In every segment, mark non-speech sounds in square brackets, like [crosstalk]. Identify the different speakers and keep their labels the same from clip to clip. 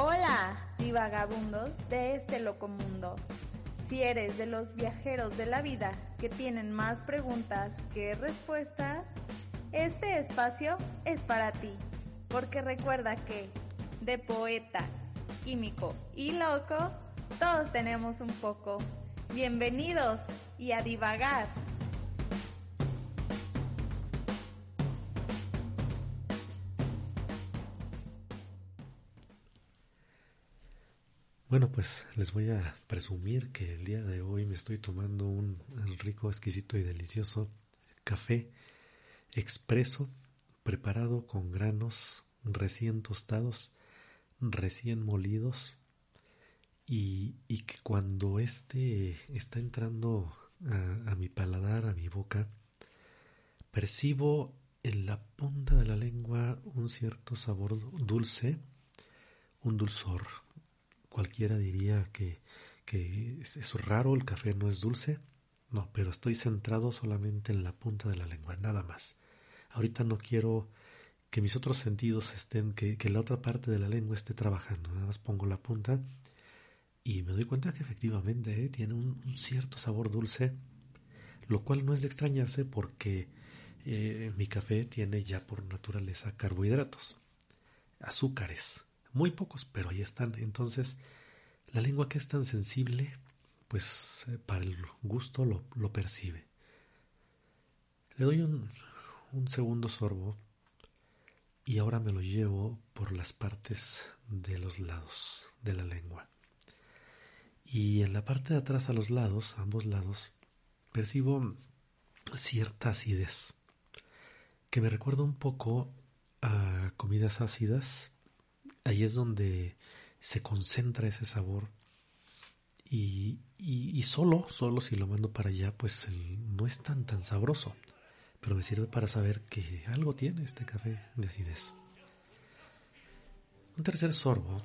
Speaker 1: Hola, divagabundos de este loco mundo. Si eres de los viajeros de la vida que tienen más preguntas que respuestas, este espacio es para ti, porque recuerda que de poeta, químico y loco, todos tenemos un poco. Bienvenidos y a divagar.
Speaker 2: Bueno, pues les voy a presumir que el día de hoy me estoy tomando un rico, exquisito y delicioso café expreso preparado con granos recién tostados, recién molidos y, que cuando este está entrando a mi paladar, a mi boca, percibo en la punta de la lengua un cierto sabor dulce, un dulzor Cualquiera diría que, es, raro, el café no es dulce. No, pero estoy centrado solamente en la punta de la lengua, nada más. Ahorita no quiero que mis otros sentidos estén, que, que la otra parte de la lengua esté trabajando. Nada más pongo la punta y me doy cuenta que efectivamente eh, tiene un, cierto sabor dulce, lo cual no es de extrañarse porque eh, mi café tiene ya por naturaleza carbohidratos, azúcares muy pocos, pero ahí están. Entonces, la lengua que es tan sensible, pues eh, para el gusto lo, percibe. Le doy un, un segundo sorbo y ahora me lo llevo por las partes de los lados de la lengua. Y en la parte de atrás a los lados, ambos lados, percibo cierta acidez que me recuerda un poco a comidas ácidas ahí es donde se concentra ese sabor. Y, solo, solo si lo mando para allá, pues no es tan tan sabroso, pero me sirve para saber que algo tiene este café de acidez. Un tercer sorbo,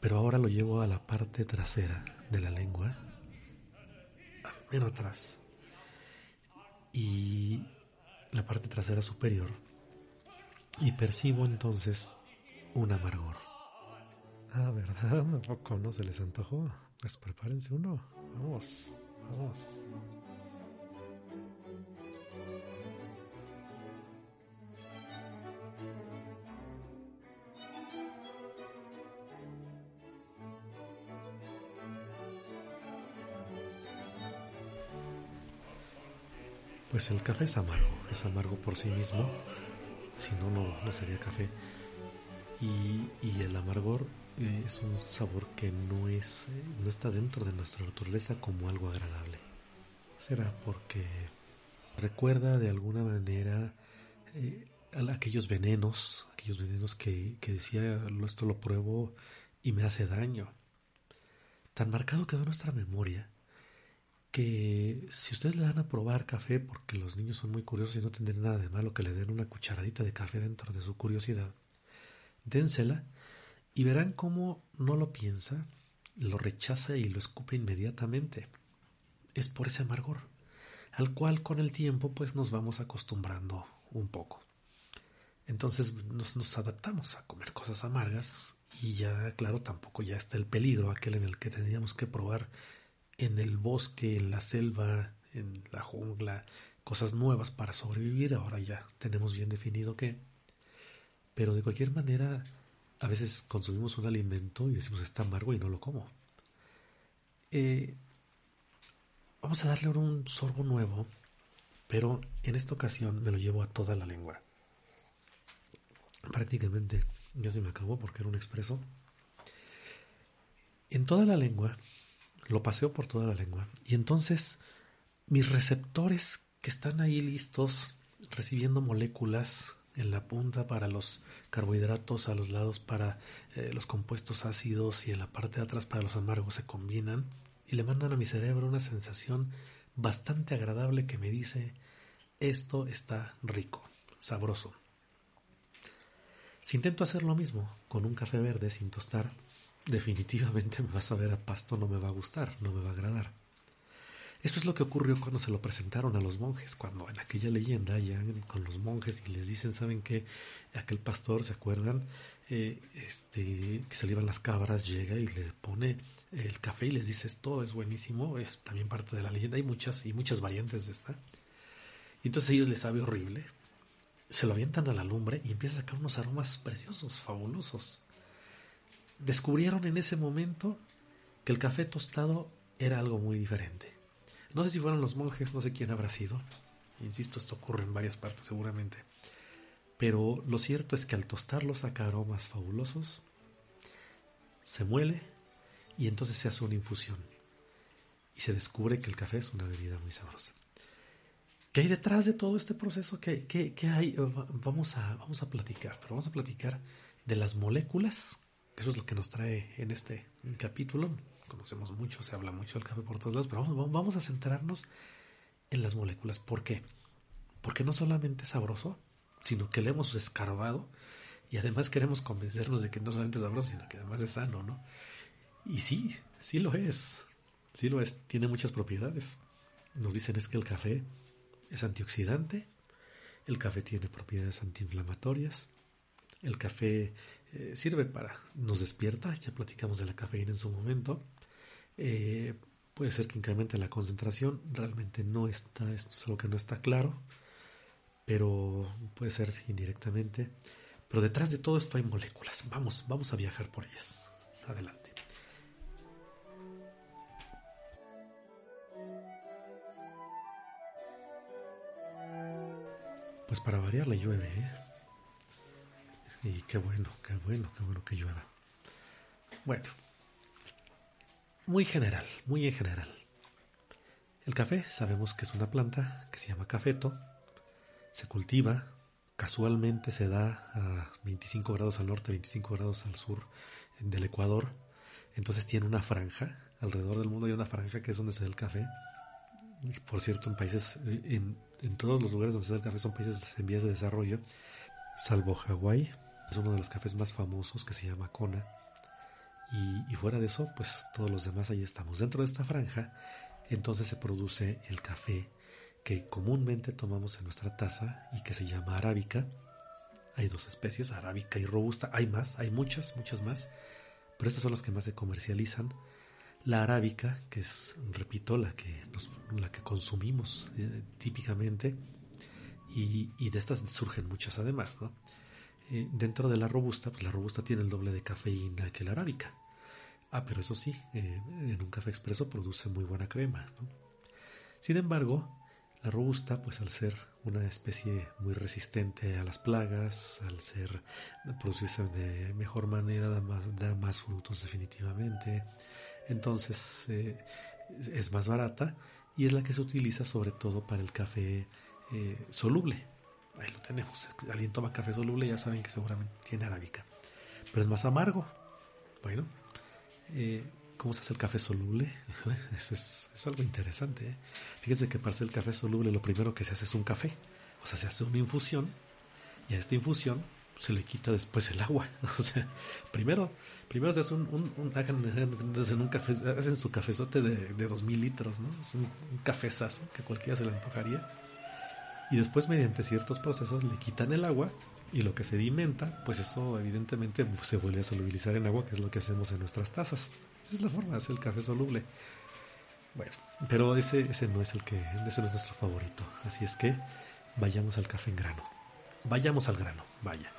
Speaker 2: pero ahora lo llevo a la parte trasera de la lengua, menos atrás, y la parte trasera superior, y percibo entonces un amargor. Ah, ¿verdad? ¿A poco no se les antojó? Pues prepárense uno. Vamos, vamos. Pues el café es amargo, es amargo por sí mismo, si no, no sería café y, el amargor eh, es un sabor que no es eh, no está dentro de nuestra naturaleza como algo agradable. Será porque recuerda de alguna manera eh, aquellos venenos aquellos venenos que, que decía esto lo pruebo y me hace daño tan marcado quedó nuestra memoria que si ustedes le dan a probar café, porque los niños son muy curiosos y no tendrían nada de malo que le den una cucharadita de café dentro de su curiosidad, dénsela y verán cómo no lo piensa, lo rechaza y lo escupe inmediatamente. Es por ese amargor, al cual con el tiempo pues nos vamos acostumbrando un poco. Entonces nos, nos adaptamos a comer cosas amargas y ya, claro, tampoco ya está el peligro aquel en el que teníamos que probar en el bosque, en la selva, en la jungla, cosas nuevas para sobrevivir. Ahora ya tenemos bien definido que pero de cualquier manera, a veces consumimos un alimento y decimos está amargo y no lo como. Eh, vamos a darle un sorbo nuevo, pero en esta ocasión me lo llevo a toda la lengua. Prácticamente ya se me acabó porque era un expreso. En toda la lengua, lo paseo por toda la lengua, y entonces mis receptores que están ahí listos, recibiendo moléculas en la punta para los carbohidratos, a los lados para eh, los compuestos ácidos y en la parte de atrás para los amargos se combinan y le mandan a mi cerebro una sensación bastante agradable que me dice esto está rico, sabroso. Si intento hacer lo mismo con un café verde sin tostar, definitivamente [laughs] me vas a ver a pasto, no me va a gustar, no me va a agradar. Esto es lo que ocurrió cuando se lo presentaron a los monjes, cuando en aquella leyenda ya con los monjes y les dicen, ¿saben qué? Aquel pastor, ¿se acuerdan? Eh, este, que se le iban las cabras, llega y le pone el café y les dice, esto es buenísimo, es también parte de la leyenda, hay muchas y muchas variantes de esta. Y entonces ellos les sabe horrible, se lo avientan a la lumbre y empieza a sacar unos aromas preciosos, fabulosos. Descubrieron en ese momento que el café tostado era algo muy diferente. No sé si fueron los monjes, no sé quién habrá sido. Insisto, esto ocurre en varias partes seguramente. Pero lo cierto es que al tostarlo saca aromas fabulosos, se muele y entonces se hace una infusión. Y se descubre que el café es una bebida muy sabrosa. ¿Qué hay detrás de todo este proceso? ¿Qué, qué, hay? Vamos a, vamos a platicar, pero vamos a platicar de las moléculas. Eso es lo que nos trae en este capítulo. Conocemos mucho, se habla mucho del café por todos lados, pero vamos, vamos a centrarnos en las moléculas. ¿Por qué? Porque no solamente es sabroso, sino que le hemos escarbado y además queremos convencernos de que no solamente es sabroso, sino que además es sano, ¿no? Y sí, sí lo es, sí lo es, tiene muchas propiedades. Nos dicen es que el café es antioxidante, el café tiene propiedades antiinflamatorias, el café eh, sirve para, nos despierta, ya platicamos de la cafeína en su momento, eh, puede ser que incremente la concentración, realmente no está, esto es algo que no está claro, pero puede ser indirectamente, pero detrás de todo esto hay moléculas, vamos, vamos a viajar por ellas, adelante. Pues para variar la llueve, ¿eh? Y qué bueno, qué bueno, qué bueno que llueva. Bueno, muy general, muy en general. El café sabemos que es una planta que se llama cafeto, se cultiva, casualmente se da a 25 grados al norte, 25 grados al sur del Ecuador, entonces tiene una franja, alrededor del mundo hay una franja que es donde se da el café. Por cierto, en países, en todos los lugares donde se da el café son países en vías de desarrollo, salvo Hawái, es uno de los cafés más famosos que se llama Kona. Y, fuera de eso, pues todos los demás ahí estamos. Dentro de esta franja, entonces se produce el café que comúnmente tomamos en nuestra taza y que se llama arábica. Hay dos especies, arábica y robusta. Hay más, hay muchas, muchas más. Pero estas son las que más se comercializan la arábica, que es, repito, la que, la que consumimos eh, típicamente, y, de estas surgen muchas además, ¿no? Eh, dentro de la robusta, pues la robusta tiene el doble de cafeína que la arábica. Ah, pero eso sí, eh, en un café expreso produce muy buena crema. Sin embargo, la robusta, pues al ser una especie muy resistente a las plagas, al ser producirse de mejor manera, da más, da más frutos definitivamente entonces eh, es más barata y es la que se utiliza sobre todo para el café eh, soluble. Ahí lo tenemos. Alguien toma café soluble, ya saben que seguramente tiene arábica. Pero es más amargo. Bueno, eh, ¿cómo se hace el café soluble? [laughs] Eso es, algo interesante. Fíjense que para hacer el café soluble lo primero que se hace es un café. O sea, se hace una infusión y a esta infusión se le quita después el agua. [laughs] O sea, primero, primero se hace un, un, hacen, un café, hacen su cafezote de, de 2000 litros, ¿no? Un, un, cafezazo que cualquiera se le antojaría. Y después, mediante ciertos procesos, le quitan el agua y lo que sedimenta, pues eso evidentemente se vuelve a solubilizar en agua, que es lo que hacemos en nuestras tazas. Esa es la forma de hacer el café soluble. Bueno, pero ese, ese no es el que, ese no es nuestro favorito. Así es que vayamos al café en grano. Vayamos al grano, vaya.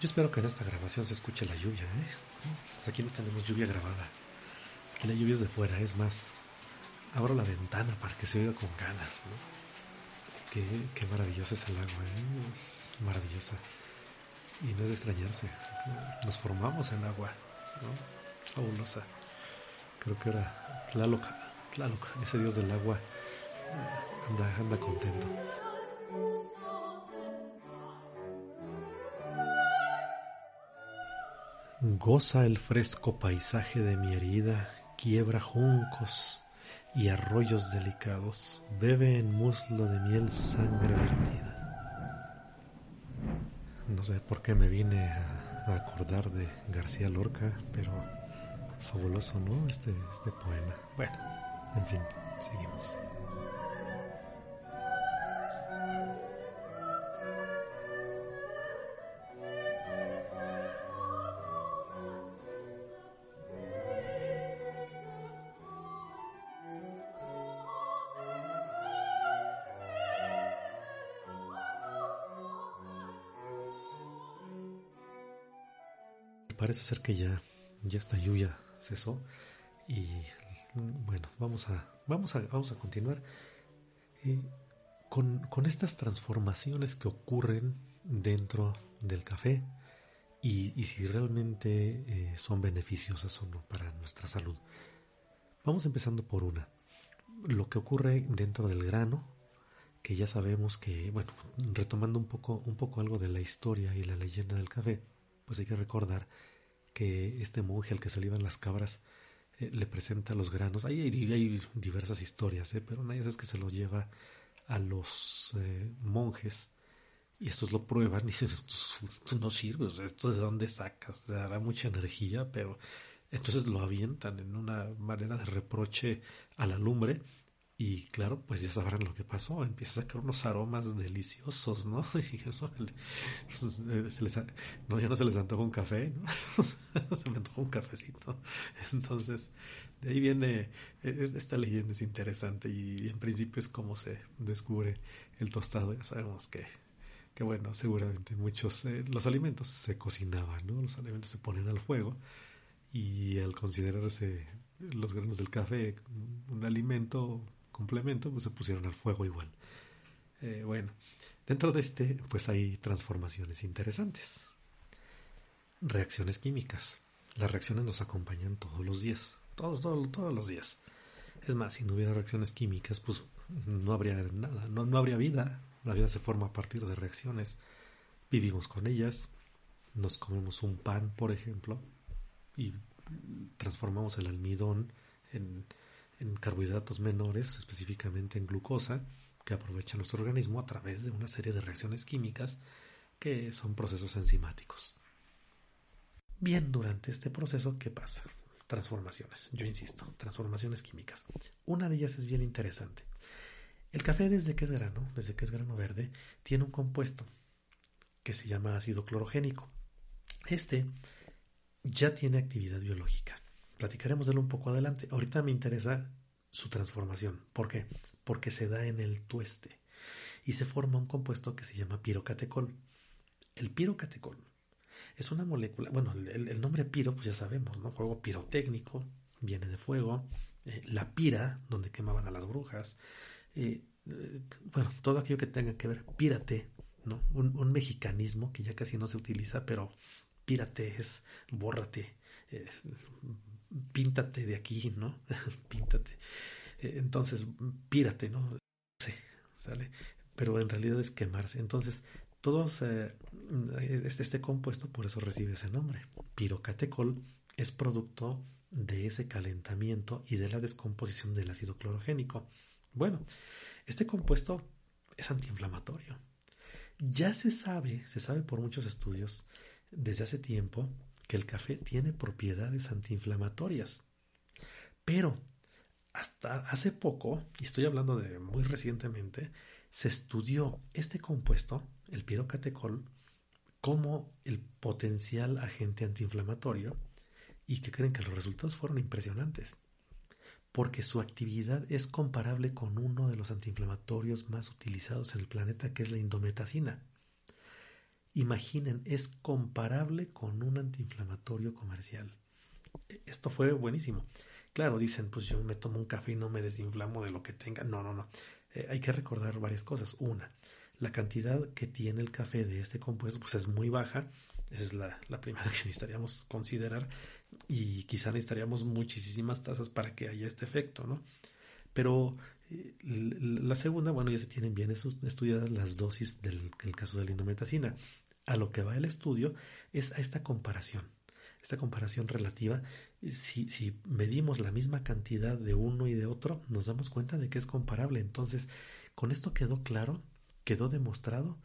Speaker 2: Yo espero que en esta grabación se escuche la lluvia, ¿eh? Pues aquí no tenemos lluvia grabada. Aquí la lluvia es de fuera, es más. Abro la ventana para que se oiga con ganas, ¿no? Qué, qué maravillosa es el agua, ¿eh? Es maravillosa. Y no es de extrañarse. Nos formamos en agua, ¿no? Es fabulosa. Creo que ahora Tlaloc, Tlaloc, ese dios del agua, anda, anda contento. Goza el fresco paisaje de mi herida, quiebra juncos y arroyos delicados, bebe en muslo de miel sangre vertida. No sé por qué me vine a, acordar de García Lorca, pero fabuloso, ¿no? Este, este poema. Bueno. En fin, seguimos. Parece ser que ya, ya esta lluvia cesó y bueno, vamos a, vamos a, vamos a continuar eh, con, estas transformaciones que ocurren dentro del café y, si realmente eh, son beneficiosas o no para nuestra salud. Vamos empezando por una. Lo que ocurre dentro del grano, que ya sabemos que, bueno, retomando un poco, un poco algo de la historia y la leyenda del café, pues hay que recordar que este monje al que se le iban las cabras eh, le presenta los granos. Hay, hay diversas historias, ¿eh? pero una de esas es que se lo lleva a los eh, monjes y estos lo prueban y dicen, esto, no sirve, esto de dónde sacas, te dará mucha energía, pero entonces lo avientan en una manera de reproche a la lumbre y claro, pues ya sabrán lo que pasó. Empieza a sacar unos aromas deliciosos, ¿no? [laughs] Y se les, no, ya no se les antoja un café, ¿no? [laughs] se me antoja un cafecito. Entonces, de ahí viene, e, esta leyenda es interesante y en principio es como se descubre el tostado. Ya sabemos que, que bueno, seguramente muchos, eh, los alimentos se cocinaban, ¿no? Los alimentos se ponen al fuego y al considerarse los granos del café un alimento complemento, pues se pusieron al fuego igual. Eh, bueno, dentro de este, pues hay transformaciones interesantes. Reacciones químicas. Las reacciones nos acompañan todos los días, todos, todos, todos los días. Es más, si no hubiera reacciones químicas, pues no habría nada, no, no habría vida. La vida se forma a partir de reacciones. Vivimos con ellas, nos comemos un pan, por ejemplo, y transformamos el almidón en en carbohidratos menores, específicamente en glucosa, que aprovecha nuestro organismo a través de una serie de reacciones químicas que son procesos enzimáticos. Bien, durante este proceso, ¿qué pasa? Transformaciones, yo insisto, transformaciones químicas. Una de ellas es bien interesante. El café desde que es grano, desde que es grano verde, tiene un compuesto que se llama ácido clorogénico. Este ya tiene actividad biológica. Platicaremos de él un poco adelante. Ahorita me interesa su transformación. ¿Por qué? Porque se da en el tueste y se forma un compuesto que se llama pirocatecol. El pirocatecol es una molécula, bueno, el, nombre piro, pues ya sabemos, ¿no? Juego pirotécnico, viene de fuego, eh, la pira, donde quemaban a las brujas, eh, eh, bueno, todo aquello que tenga que ver, pírate, ¿no? Un, un, mexicanismo que ya casi no se utiliza, pero pírate es bórrate, píntate de aquí, ¿no? [laughs] píntate. Eh, entonces, pírate, ¿no? Sí, ¿sale? Pero en realidad es quemarse. Entonces, todos eh, este, este compuesto por eso recibe ese nombre. Pirocatecol es producto de ese calentamiento y de la descomposición del ácido clorogénico. Bueno, este compuesto es antiinflamatorio. Ya se sabe, se sabe por muchos estudios desde hace tiempo que el café tiene propiedades antiinflamatorias. Pero hasta hace poco, y estoy hablando de muy recientemente, se estudió este compuesto, el pirocatecol, como el potencial agente antiinflamatorio y que creen que los resultados fueron impresionantes, porque su actividad es comparable con uno de los antiinflamatorios más utilizados en el planeta, que es la indometacina. Imaginen, es comparable con un antiinflamatorio comercial. E, esto fue buenísimo. Claro, dicen, pues yo me tomo un café y no me desinflamo de lo que tenga. No, no, no. Eh, hay que recordar varias cosas. Una, la cantidad que tiene el café de este compuesto pues es muy baja. Esa es la, primera que necesitaríamos considerar. Y quizá necesitaríamos muchísimas tazas para que haya este efecto, ¿no? Pero eh, la segunda, bueno, ya se tienen bien estudiadas las dosis del el caso de la indometacina a lo que va el estudio es a esta comparación, esta comparación relativa. Si, si medimos la misma cantidad de uno y de otro, nos damos cuenta de que es comparable. Entonces, con esto quedó claro, quedó demostrado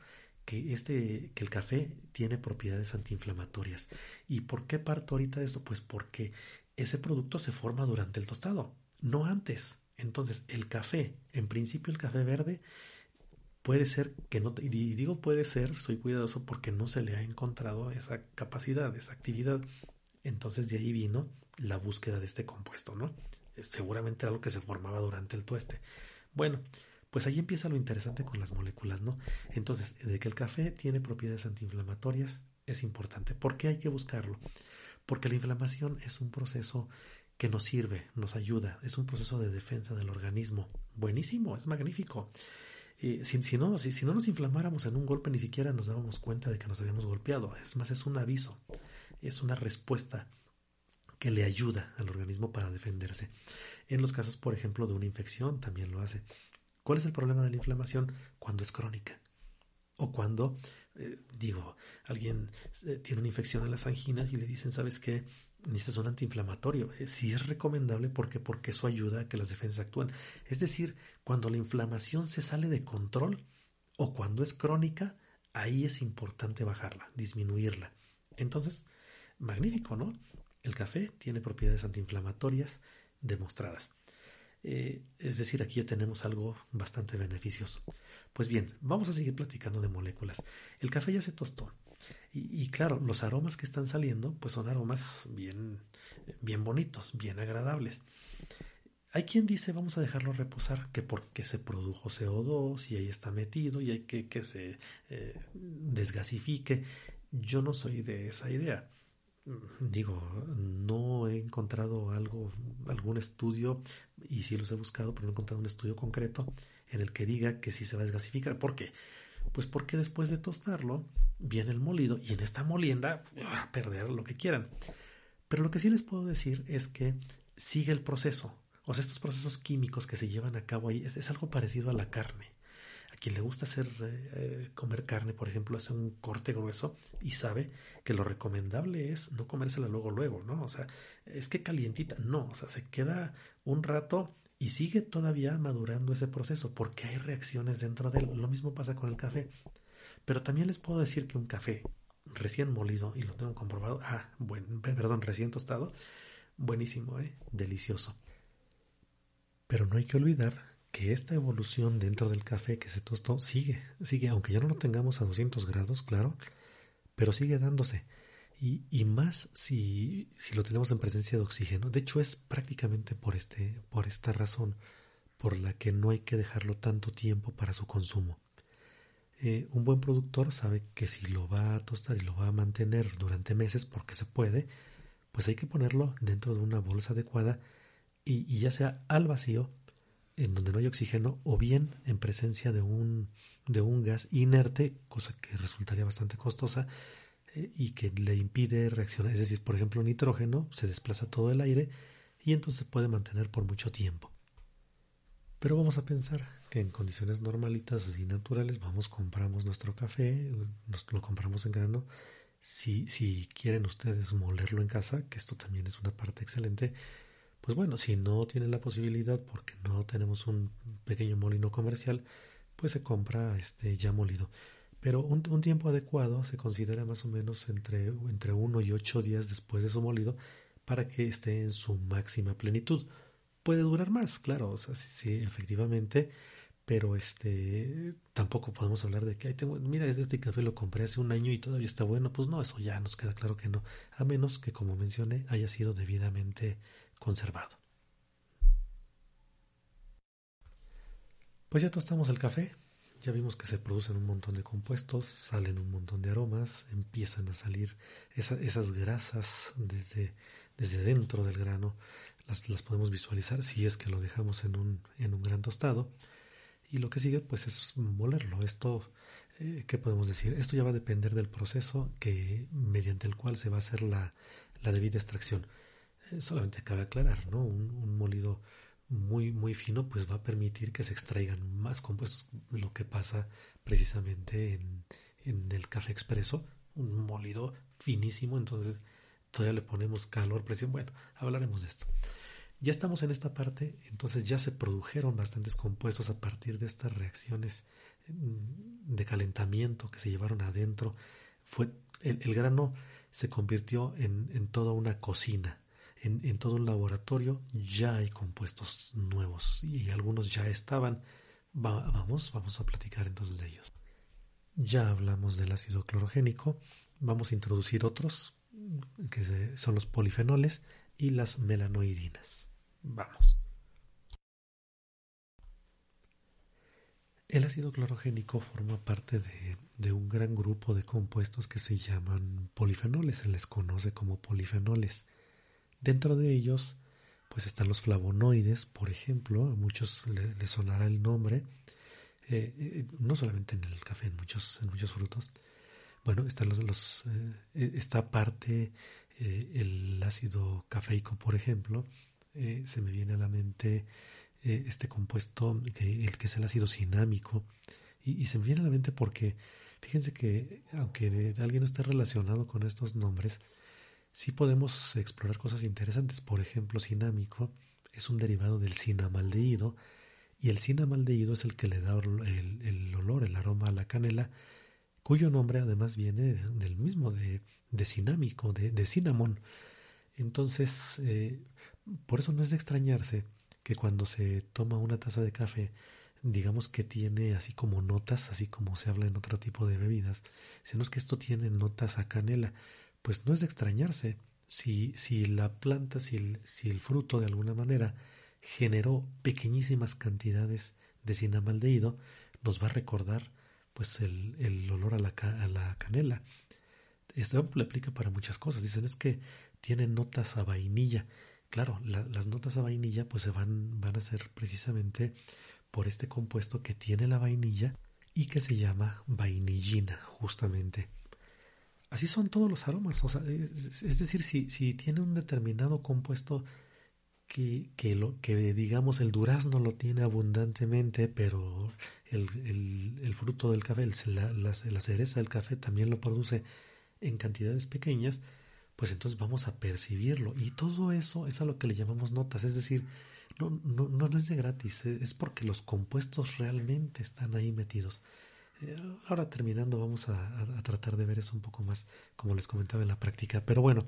Speaker 2: que este que el café tiene propiedades antiinflamatorias. ¿Y por qué parto ahorita de esto? Pues porque ese producto se forma durante el tostado, no antes. Entonces, el café, en principio el café verde, puede ser que no, y digo puede ser, soy cuidadoso porque no se le ha encontrado esa capacidad, esa actividad. Entonces de ahí vino la búsqueda de este compuesto, ¿no? Seguramente algo que se formaba durante el tueste. Bueno, pues ahí empieza lo interesante con las moléculas, ¿no? Entonces, de que el café tiene propiedades antiinflamatorias es importante. ¿Por qué hay que buscarlo? Porque la inflamación es un proceso que nos sirve, nos ayuda, es un proceso de defensa del organismo. Buenísimo, es magnífico. Eh, si, no, si, no nos inflamáramos en un golpe, ni siquiera nos dábamos cuenta de que nos habíamos golpeado. Es más, es un aviso, es una respuesta que le ayuda al organismo para defenderse. En los casos, por ejemplo, de una infección, también lo hace. ¿Cuál es el problema de la inflamación? Cuando es crónica. O cuando, eh, digo, alguien eh, tiene una infección en las anginas y le dicen, ¿sabes qué? Necesitas un antiinflamatorio. Eh, sí es recomendable porque, porque eso ayuda a que las defensas actúen. Es decir, cuando la inflamación se sale de control o cuando es crónica, ahí es importante bajarla, disminuirla. Entonces, magnífico, ¿no? El café tiene propiedades antiinflamatorias demostradas. Eh, es decir, aquí ya tenemos algo bastante beneficioso. Pues bien, vamos a seguir platicando de moléculas. El café ya se tostó. Y, claro, los aromas que están saliendo, pues son aromas bien, bien bonitos, bien agradables. Hay quien dice vamos a dejarlo reposar, que porque se produjo CO2 y ahí está metido y hay que que se eh, desgasifique. Yo no soy de esa idea digo, no he encontrado algo, algún estudio, y sí los he buscado, pero no he encontrado un estudio concreto en el que diga que sí se va a desgasificar. ¿Por qué? Pues porque después de tostarlo viene el molido y en esta molienda va a perder lo que quieran. Pero lo que sí les puedo decir es que sigue el proceso. O sea, estos procesos químicos que se llevan a cabo ahí es algo parecido a la carne. A quien le gusta hacer eh, comer carne, por ejemplo, hace un corte grueso y sabe que lo recomendable es no comérsela luego, luego, ¿no? O sea, es que calientita, no, o sea, se queda un rato y sigue todavía madurando ese proceso porque hay reacciones dentro de él. Lo mismo pasa con el café. Pero también les puedo decir que un café recién molido, y lo tengo comprobado, ah, bueno, perdón, recién tostado, buenísimo, ¿eh? delicioso. Pero no hay que olvidar que esta evolución dentro del café que se tostó sigue, sigue, aunque ya no lo tengamos a 200 grados, claro, pero sigue dándose. Y, y más si, si, lo tenemos en presencia de oxígeno. De hecho, es prácticamente por, este, por esta razón por la que no hay que dejarlo tanto tiempo para su consumo. Eh, un buen productor sabe que si lo va a tostar y lo va a mantener durante meses, porque se puede, pues hay que ponerlo dentro de una bolsa adecuada y, y ya sea al vacío en donde no hay oxígeno o bien en presencia de un, de un gas inerte, cosa que resultaría bastante costosa y que le impide reaccionar. Es decir, por ejemplo, nitrógeno se desplaza todo el aire y entonces se puede mantener por mucho tiempo. Pero vamos a pensar que en condiciones normalitas, así naturales, vamos, compramos nuestro café, nos lo compramos en grano. Si, si quieren ustedes molerlo en casa, que esto también es una parte excelente, pues bueno, si no tienen la posibilidad porque no tenemos un pequeño molino comercial, pues se compra este ya molido. Pero un, tiempo adecuado se considera más o menos entre, entre uno y ocho días después de su molido para que esté en su máxima plenitud. Puede durar más, claro, o sea, sí, efectivamente, pero este tampoco podemos hablar de que Ay, tengo, mira, este café lo compré hace un año y todavía está bueno, pues no, eso ya nos queda claro que no, a menos que como mencioné haya sido debidamente conservado. Pues ya tostamos el café, ya vimos que se producen un montón de compuestos, salen un montón de aromas, empiezan a salir esas grasas desde, desde dentro del grano, las, las, podemos visualizar si es que lo dejamos en un, en un gran tostado. Y lo que sigue pues es molerlo. Esto, eh, ¿qué podemos decir? Esto ya va a depender del proceso que, mediante el cual se va a hacer la, la debida extracción. Eh, solamente cabe aclarar, ¿no? Un, molido muy, muy fino, pues va a permitir que se extraigan más compuestos, lo que pasa precisamente en, en el café expreso, un molido finísimo, entonces todavía le ponemos calor, presión, bueno, hablaremos de esto. Ya estamos en esta parte, entonces ya se produjeron bastantes compuestos a partir de estas reacciones mm, de calentamiento que se llevaron adentro. Fue, el, grano se convirtió en, en toda una cocina, en, todo un laboratorio ya hay compuestos nuevos y algunos ya estaban. vamos, vamos a platicar entonces de ellos. Ya hablamos del ácido clorogénico, vamos a introducir otros que son los polifenoles y las melanoidinas. Vamos. El ácido clorogénico forma parte de, un gran grupo de compuestos que se llaman polifenoles, se les conoce como polifenoles. Dentro de ellos, pues están los flavonoides, por ejemplo, a muchos les sonará el nombre, eh, eh, no solamente en el café, en muchos, en muchos frutos. Bueno, están los, los eh, parte, el ácido cafeico, por ejemplo, se me viene a la mente este compuesto, el que es el ácido cinámico, y, y, se me viene a la mente porque, fíjense que aunque alguien no esté relacionado con estos nombres, sí podemos explorar cosas interesantes. Por ejemplo, cinámico es un derivado del cinamaldehído y el cinamaldehído es el que le da el, olor, el aroma a la canela, cuyo nombre además viene del mismo, de, de cinámico, de, de. Entonces, eh, por eso no es de extrañarse que cuando se toma una taza de café, digamos que tiene así como notas, así como se habla en otro tipo de bebidas, sino es que esto tiene notas a canela pues no es de extrañarse si, si la planta, si el, si el fruto de alguna manera generó pequeñísimas cantidades de cinamaldehído, nos va a recordar pues el, el olor a la, a la, canela. Esto le aplica para muchas cosas. Dicen es que tiene notas a vainilla. Claro, las notas a vainilla pues se van, van a ser precisamente por este compuesto que tiene la vainilla y que se llama vainillina justamente. Así son todos los aromas. O sea, es, decir, si, si, tiene un determinado compuesto que, que, lo, que, digamos, el durazno lo tiene abundantemente, pero el, el, el fruto del café, la, la, la, cereza del café también lo produce en cantidades pequeñas, pues entonces vamos a percibirlo. Y todo eso es a lo que le llamamos notas. Es decir, no, no, no es de gratis, es porque los compuestos realmente están ahí metidos. Eh, ahora terminando vamos a, tratar de ver eso un poco más, como les comentaba en la práctica. Pero bueno,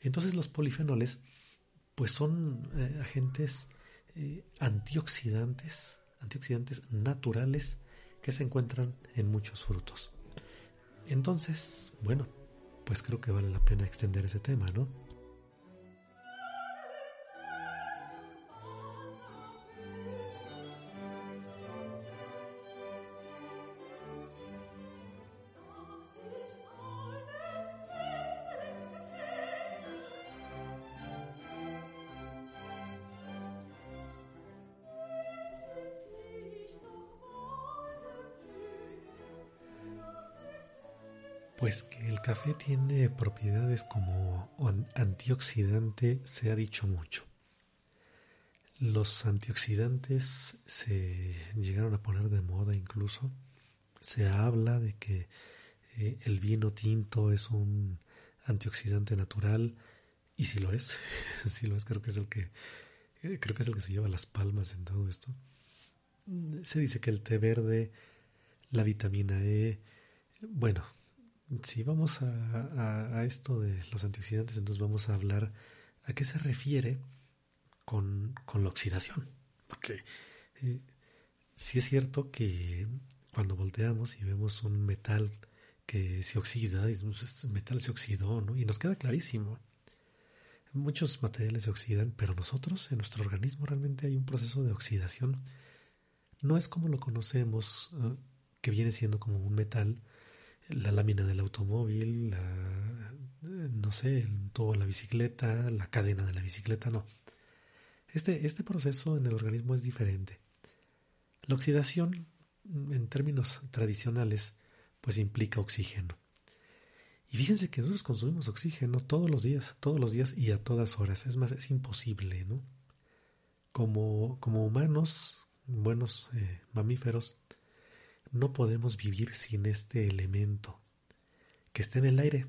Speaker 2: entonces los polifenoles pues son eh, agentes eh, antioxidantes, antioxidantes naturales que se encuentran en muchos frutos. Entonces, bueno, pues creo que vale la pena extender ese tema, ¿no? Café tiene propiedades como antioxidante se ha dicho mucho. Los antioxidantes se llegaron a poner de moda incluso. Se habla de que eh, el vino tinto es un antioxidante natural y si lo es, [laughs] si lo es creo que es el que eh, creo que es el que se lleva las palmas en todo esto. Se dice que el té verde, la vitamina E, bueno, si vamos a, esto de los antioxidantes, entonces vamos a hablar a qué se refiere con, la oxidación. Porque eh, sí es cierto que cuando volteamos y vemos un metal que se oxida, y ese metal se oxidó, ¿no? Y nos queda clarísimo. Muchos materiales se oxidan, pero nosotros, en nuestro organismo, realmente hay un proceso de oxidación. No es como lo conocemos, eh, que viene siendo como un metal, la lámina del automóvil, la, no sé, el tubo de la bicicleta, la cadena de la bicicleta, no. Este, este proceso en el organismo es diferente. La oxidación, en términos tradicionales, pues implica oxígeno. Y fíjense que nosotros consumimos oxígeno todos los días, todos los días y a todas horas. Es más, es imposible, ¿no? Como, como humanos, buenos eh, mamíferos, no podemos vivir sin este elemento que está en el aire.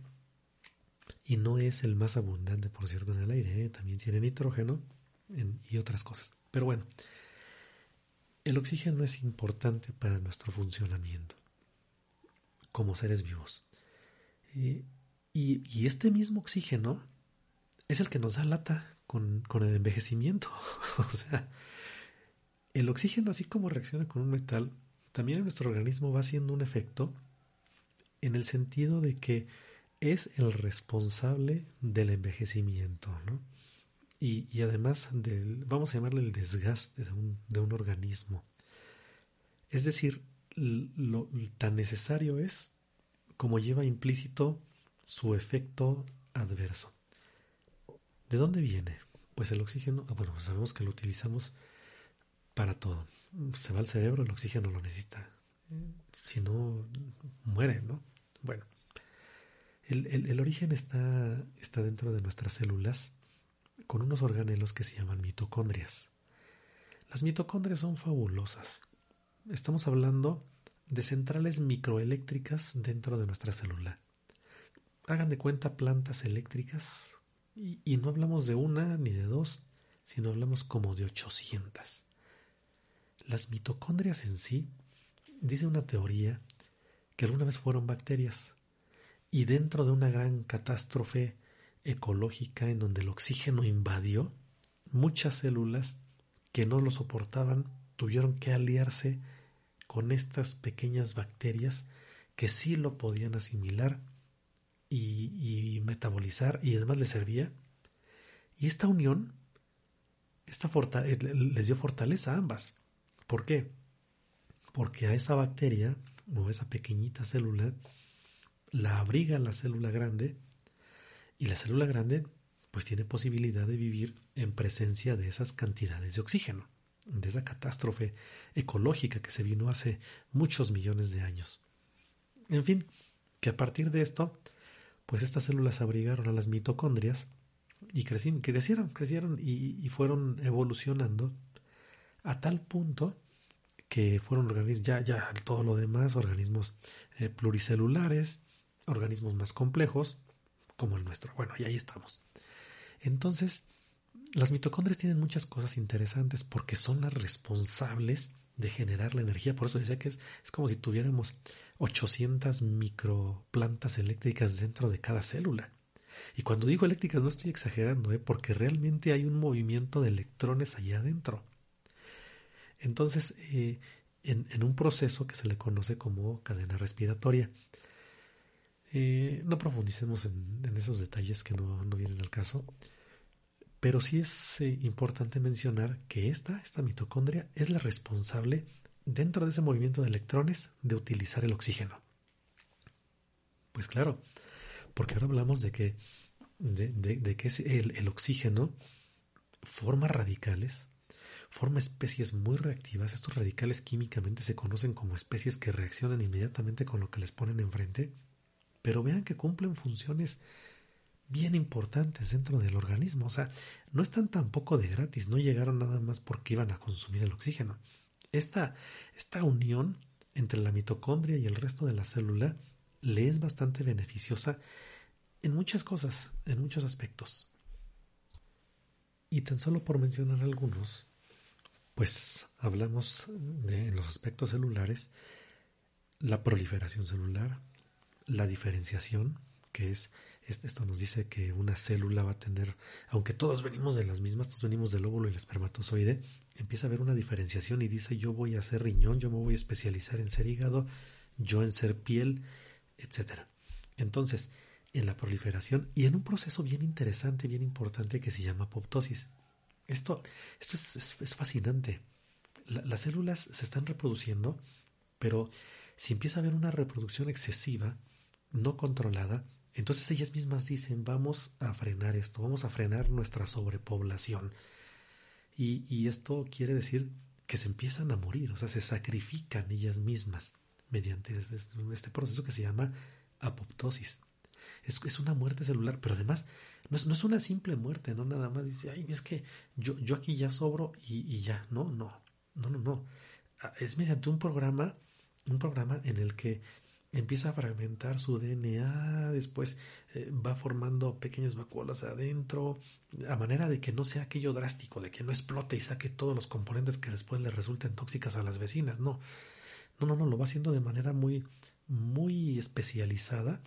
Speaker 2: Y no es el más abundante, por cierto, en el aire. ¿eh? También tiene nitrógeno y otras cosas. Pero bueno, el oxígeno es importante para nuestro funcionamiento como seres vivos. y, y, este mismo oxígeno es el que nos da lata con, con el envejecimiento. [laughs] o sea, el oxígeno, así como reacciona con un metal, también nuestro organismo va haciendo un efecto en el sentido de que es el responsable del envejecimiento, ¿no? Y, además del, vamos a llamarle el desgaste de un, de un organismo. Es decir, lo, tan necesario es como lleva implícito su efecto adverso. ¿De dónde viene? Pues el oxígeno, ah, bueno, sabemos que lo utilizamos para todo. Se va al cerebro, el oxígeno lo necesita. Si no, muere, ¿no? Bueno, el, el, origen está, está dentro de nuestras células con unos organelos que se llaman mitocondrias. Las mitocondrias son fabulosas. Estamos hablando de centrales microeléctricas dentro de nuestra célula. Hagan de cuenta plantas eléctricas y, no hablamos de una ni de dos, sino hablamos como de 800. Las mitocondrias en sí, dice una teoría, que alguna vez fueron bacterias y dentro de una gran catástrofe ecológica en donde el oxígeno invadió, muchas células que no lo soportaban tuvieron que aliarse con estas pequeñas bacterias que sí lo podían asimilar y, metabolizar y además les servía. Y esta unión esta eh, les dio fortaleza a ambas. ¿Por qué? Porque a esa bacteria o esa pequeñita célula la abriga la célula grande y la célula grande pues tiene posibilidad de vivir en presencia de esas cantidades de oxígeno, de esa catástrofe ecológica que se vino hace muchos millones de años. En fin, que a partir de esto, pues estas células abrigaron a las mitocondrias y crecieron, crecieron, crecieron y, fueron evolucionando a tal punto que fueron organismos, ya, ya todo lo demás, organismos eh, pluricelulares, organismos más complejos, como el nuestro. Bueno, y ahí estamos. Entonces, las mitocondrias tienen muchas cosas interesantes porque son las responsables de generar la energía. Por eso decía que es, es como si tuviéramos 800 microplantas eléctricas dentro de cada célula. Y cuando digo eléctricas no estoy exagerando, ¿eh? porque realmente hay un movimiento de electrones allá adentro. Entonces, eh, en, un proceso que se le conoce como cadena respiratoria. Eh, no profundicemos en, esos detalles que no, vienen al caso, pero sí es eh, importante mencionar que esta, esta mitocondria es la responsable dentro de ese movimiento de electrones de utilizar el oxígeno. Pues claro, porque ahora hablamos de que, de, que el oxígeno forma radicales forma especies muy reactivas. Estos radicales químicamente se conocen como especies que reaccionan inmediatamente con lo que les ponen enfrente, pero vean que cumplen funciones bien importantes dentro del organismo. O sea, no están tampoco de gratis, no llegaron nada más porque iban a consumir el oxígeno. Esta, esta unión entre la mitocondria y el resto de la célula le es bastante beneficiosa en muchas cosas, en muchos aspectos. Y tan solo por mencionar algunos, pues hablamos de en los aspectos celulares, la proliferación celular, la diferenciación, que es, esto nos dice que una célula va a tener, aunque todos venimos de las mismas, todos venimos del óvulo y el espermatozoide, empieza a haber una diferenciación y dice yo voy a ser riñón, yo me voy a especializar en ser hígado, yo en ser piel, etcétera. Entonces, en la proliferación y en un proceso bien interesante, bien importante que se llama apoptosis. Esto, esto es, fascinante. las células se están reproduciendo, pero si empieza a haber una reproducción excesiva, no controlada, entonces ellas mismas dicen, vamos a frenar esto, vamos a frenar nuestra sobrepoblación. Y, y esto quiere decir que se empiezan a morir, o sea, se sacrifican ellas mismas mediante este proceso que se llama apoptosis. Es, es una muerte celular, pero además no es, no es, una simple muerte, no nada más dice, ay, es que yo, yo aquí ya sobro y, ya, no, no, no, no, no. Ah, es mediante un programa, un programa en el que empieza a fragmentar su DNA, después eh, va formando pequeñas vacuolas adentro, a manera de que no sea aquello drástico, de que no explote y saque todos los componentes que después le resulten tóxicas a las vecinas, no. No, no, no, lo va haciendo de manera muy, muy especializada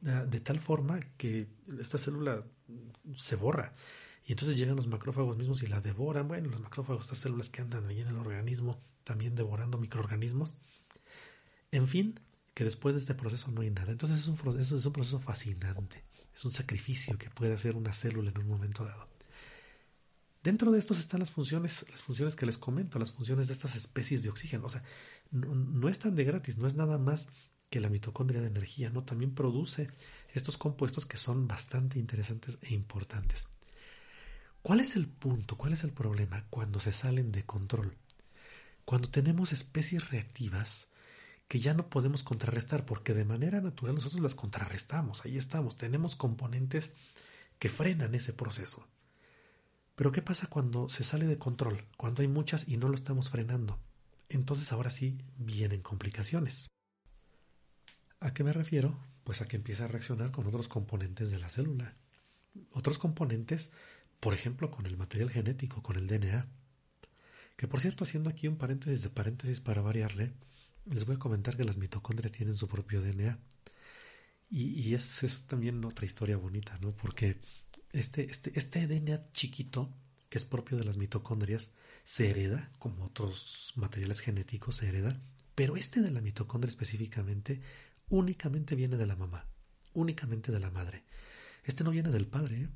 Speaker 2: de tal forma que esta célula se borra. Y entonces llegan los macrófagos mismos y la devoran. Bueno, los macrófagos, estas células que andan ahí en el organismo, también devorando microorganismos. En fin, que después de este proceso no hay nada. Entonces es un proceso, es un proceso fascinante. Es un sacrificio que puede hacer una célula en un momento dado. Dentro de estos están las funciones, las funciones que les comento, las funciones de estas especies de oxígeno. O sea, no, no están de gratis, no es nada más que la mitocondria de energía, ¿no? También produce estos compuestos que son bastante interesantes e importantes. ¿Cuál es el punto? ¿Cuál es el problema cuando se salen de control? Cuando tenemos especies reactivas que ya no podemos contrarrestar, porque de manera natural nosotros las contrarrestamos, ahí estamos, tenemos componentes que frenan ese proceso. Pero ¿qué pasa cuando se sale de control? Cuando hay muchas y no lo estamos frenando. Entonces ahora sí vienen complicaciones. ¿A qué me refiero? Pues a que empieza a reaccionar con otros componentes de la célula. Otros componentes, por ejemplo, con el material genético, con el DNA. Que por cierto, haciendo aquí un paréntesis de paréntesis para variarle, les voy a comentar que las mitocondrias tienen su propio DNA. Y, y es, es, también otra historia bonita, ¿no? Porque este, este, este DNA chiquito, que es propio de las mitocondrias, se hereda, como otros materiales genéticos se hereda, pero este de la mitocondria específicamente únicamente viene de la mamá, únicamente de la madre. Este no viene del padre, ¿eh?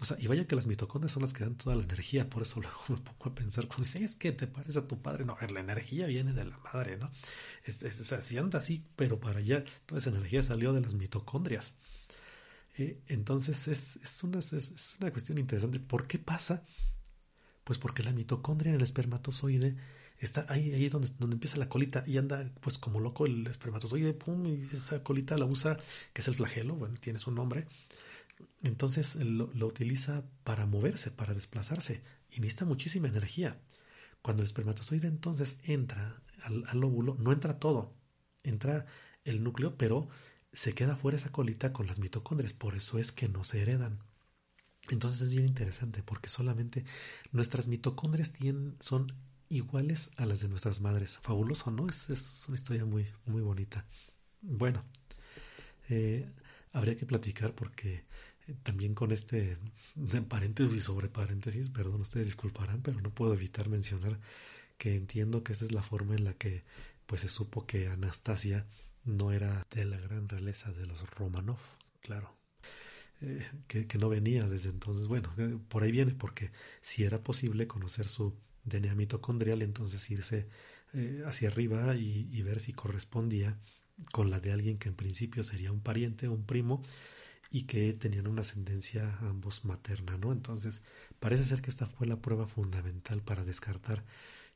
Speaker 2: O sea, y vaya que las mitocondrias son las que dan toda la energía, por eso luego [laughs] me pongo a pensar cuando dice, es que te parece a tu padre, no, la energía viene de la madre, ¿no? Es, es, o anda así, pero para allá, toda esa energía salió de las mitocondrias. Eh, entonces es, es, una, es, una cuestión interesante. ¿Por qué pasa? Pues porque la mitocondria en el espermatozoide está ahí, ahí donde, donde empieza la colita y anda pues como loco el espermatozoide, pum, y esa colita la usa, que es el flagelo, bueno, tiene su nombre. Entonces lo, lo utiliza para moverse, para desplazarse y necesita muchísima energía. Cuando el espermatozoide entonces entra al, al óvulo, no entra todo, entra el núcleo, pero se queda fuera esa colita con las mitocondrias, por eso es que no se heredan. Entonces es bien interesante porque solamente nuestras mitocondrias tienen, son iguales a las de nuestras madres. Fabuloso, ¿no? Es, es una historia muy, muy bonita. Bueno, eh, habría que platicar porque eh, también con este [laughs] paréntesis sobre paréntesis, perdón, ustedes disculparán, pero no puedo evitar mencionar que entiendo que esta es la forma en la que pues se supo que Anastasia no era de la gran realeza de los Romanov, claro. Eh, que, no venía desde entonces. Bueno, eh, por ahí viene, porque si era posible conocer su DNA mitocondrial, entonces irse eh, hacia arriba y, ver si correspondía con la de alguien que en principio sería un pariente, un primo, y que tenían una ascendencia ambos materna, ¿no? Entonces, parece ser que esta fue la prueba fundamental para descartar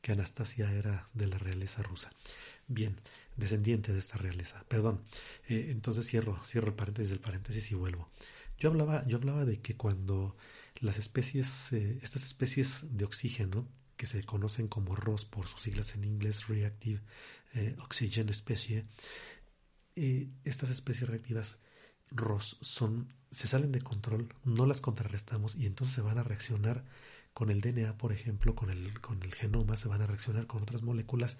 Speaker 2: que Anastasia era de la realeza rusa. Bien, descendiente de esta realeza. Perdón. Entonces cierro, cierro el paréntesis del paréntesis y vuelvo. Yo hablaba, yo hablaba de que cuando las especies, eh, estas especies de oxígeno, que se conocen como ROS por sus siglas en inglés, Reactive eh, Oxygen Species, estas especies reactivas ROS son, se salen de control, no las contrarrestamos y entonces se van a reaccionar con el DNA, por ejemplo, con el, con el genoma, se van a reaccionar con otras moléculas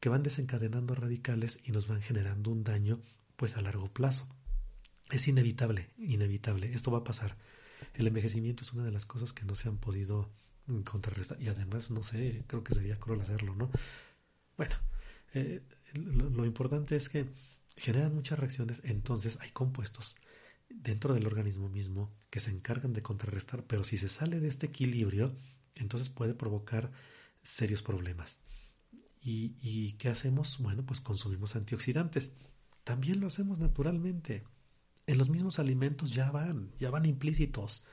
Speaker 2: que van desencadenando radicales y nos van generando un daño pues a largo plazo. Es inevitable, inevitable, esto va a pasar. El envejecimiento es una de las cosas que no se han podido contrarrestar y además, no sé, creo que sería cruel hacerlo, ¿no? Bueno, eh, lo, lo importante es que generan muchas reacciones, entonces hay compuestos dentro del organismo mismo que se encargan de contrarrestar, pero si se sale de este equilibrio, entonces puede provocar serios problemas. ¿Y, qué hacemos? Bueno, pues consumimos antioxidantes. También lo hacemos naturalmente. En los mismos alimentos ya van, ya van implícitos.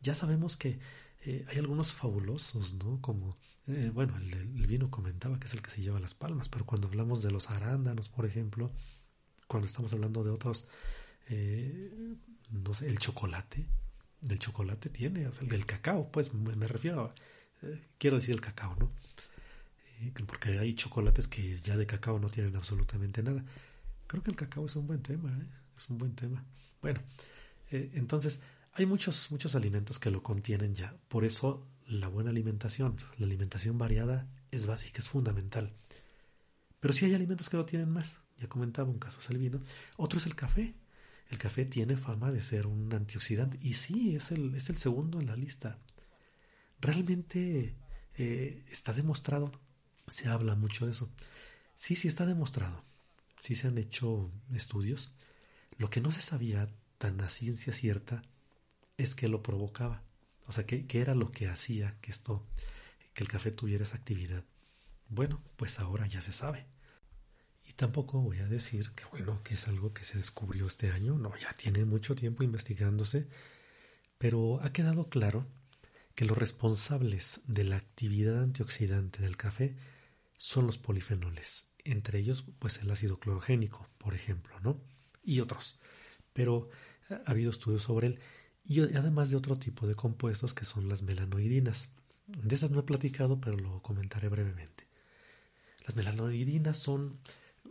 Speaker 2: Ya sabemos que eh, hay algunos fabulosos, ¿no? Como, eh, bueno, el, vino comentaba que es el que se lleva las palmas, pero cuando hablamos de los arándanos, por ejemplo, cuando estamos hablando de otros, eh, no sé, el chocolate, el chocolate tiene, o sea, el del cacao, pues me, me refiero, a, quiero decir el cacao, ¿no? porque hay chocolates que ya de cacao no tienen absolutamente nada. Creo que el cacao es un buen tema, ¿eh? Es un buen tema. Bueno, eh, entonces hay muchos, muchos alimentos que lo contienen ya. Por eso la buena alimentación, la alimentación variada es básica, es fundamental. Pero sí hay alimentos que lo tienen más. Ya comentaba un caso es el vino. Otro es el café. el café tiene fama de ser un antioxidante y sí, es el, es el segundo en la lista. Realmente eh, está demostrado, se habla mucho de eso. Sí, sí está demostrado, sí se han hecho estudios. Lo que no se sabía tan a ciencia cierta es que lo provocaba. O sea, que, que era lo que hacía que esto, que el café tuviera esa actividad. Bueno, pues ahora ya se sabe. Y tampoco voy a decir que bueno, que es algo que se descubrió este año, no, ya tiene mucho tiempo investigándose, pero ha quedado claro que los responsables de la actividad antioxidante del café son los polifenoles, entre ellos pues el ácido clorogénico, por ejemplo, ¿no? Y otros. Pero ha habido estudios sobre él y además de otro tipo de compuestos que son las melanoidinas. De esas no he platicado, pero lo comentaré brevemente. Las melanoidinas son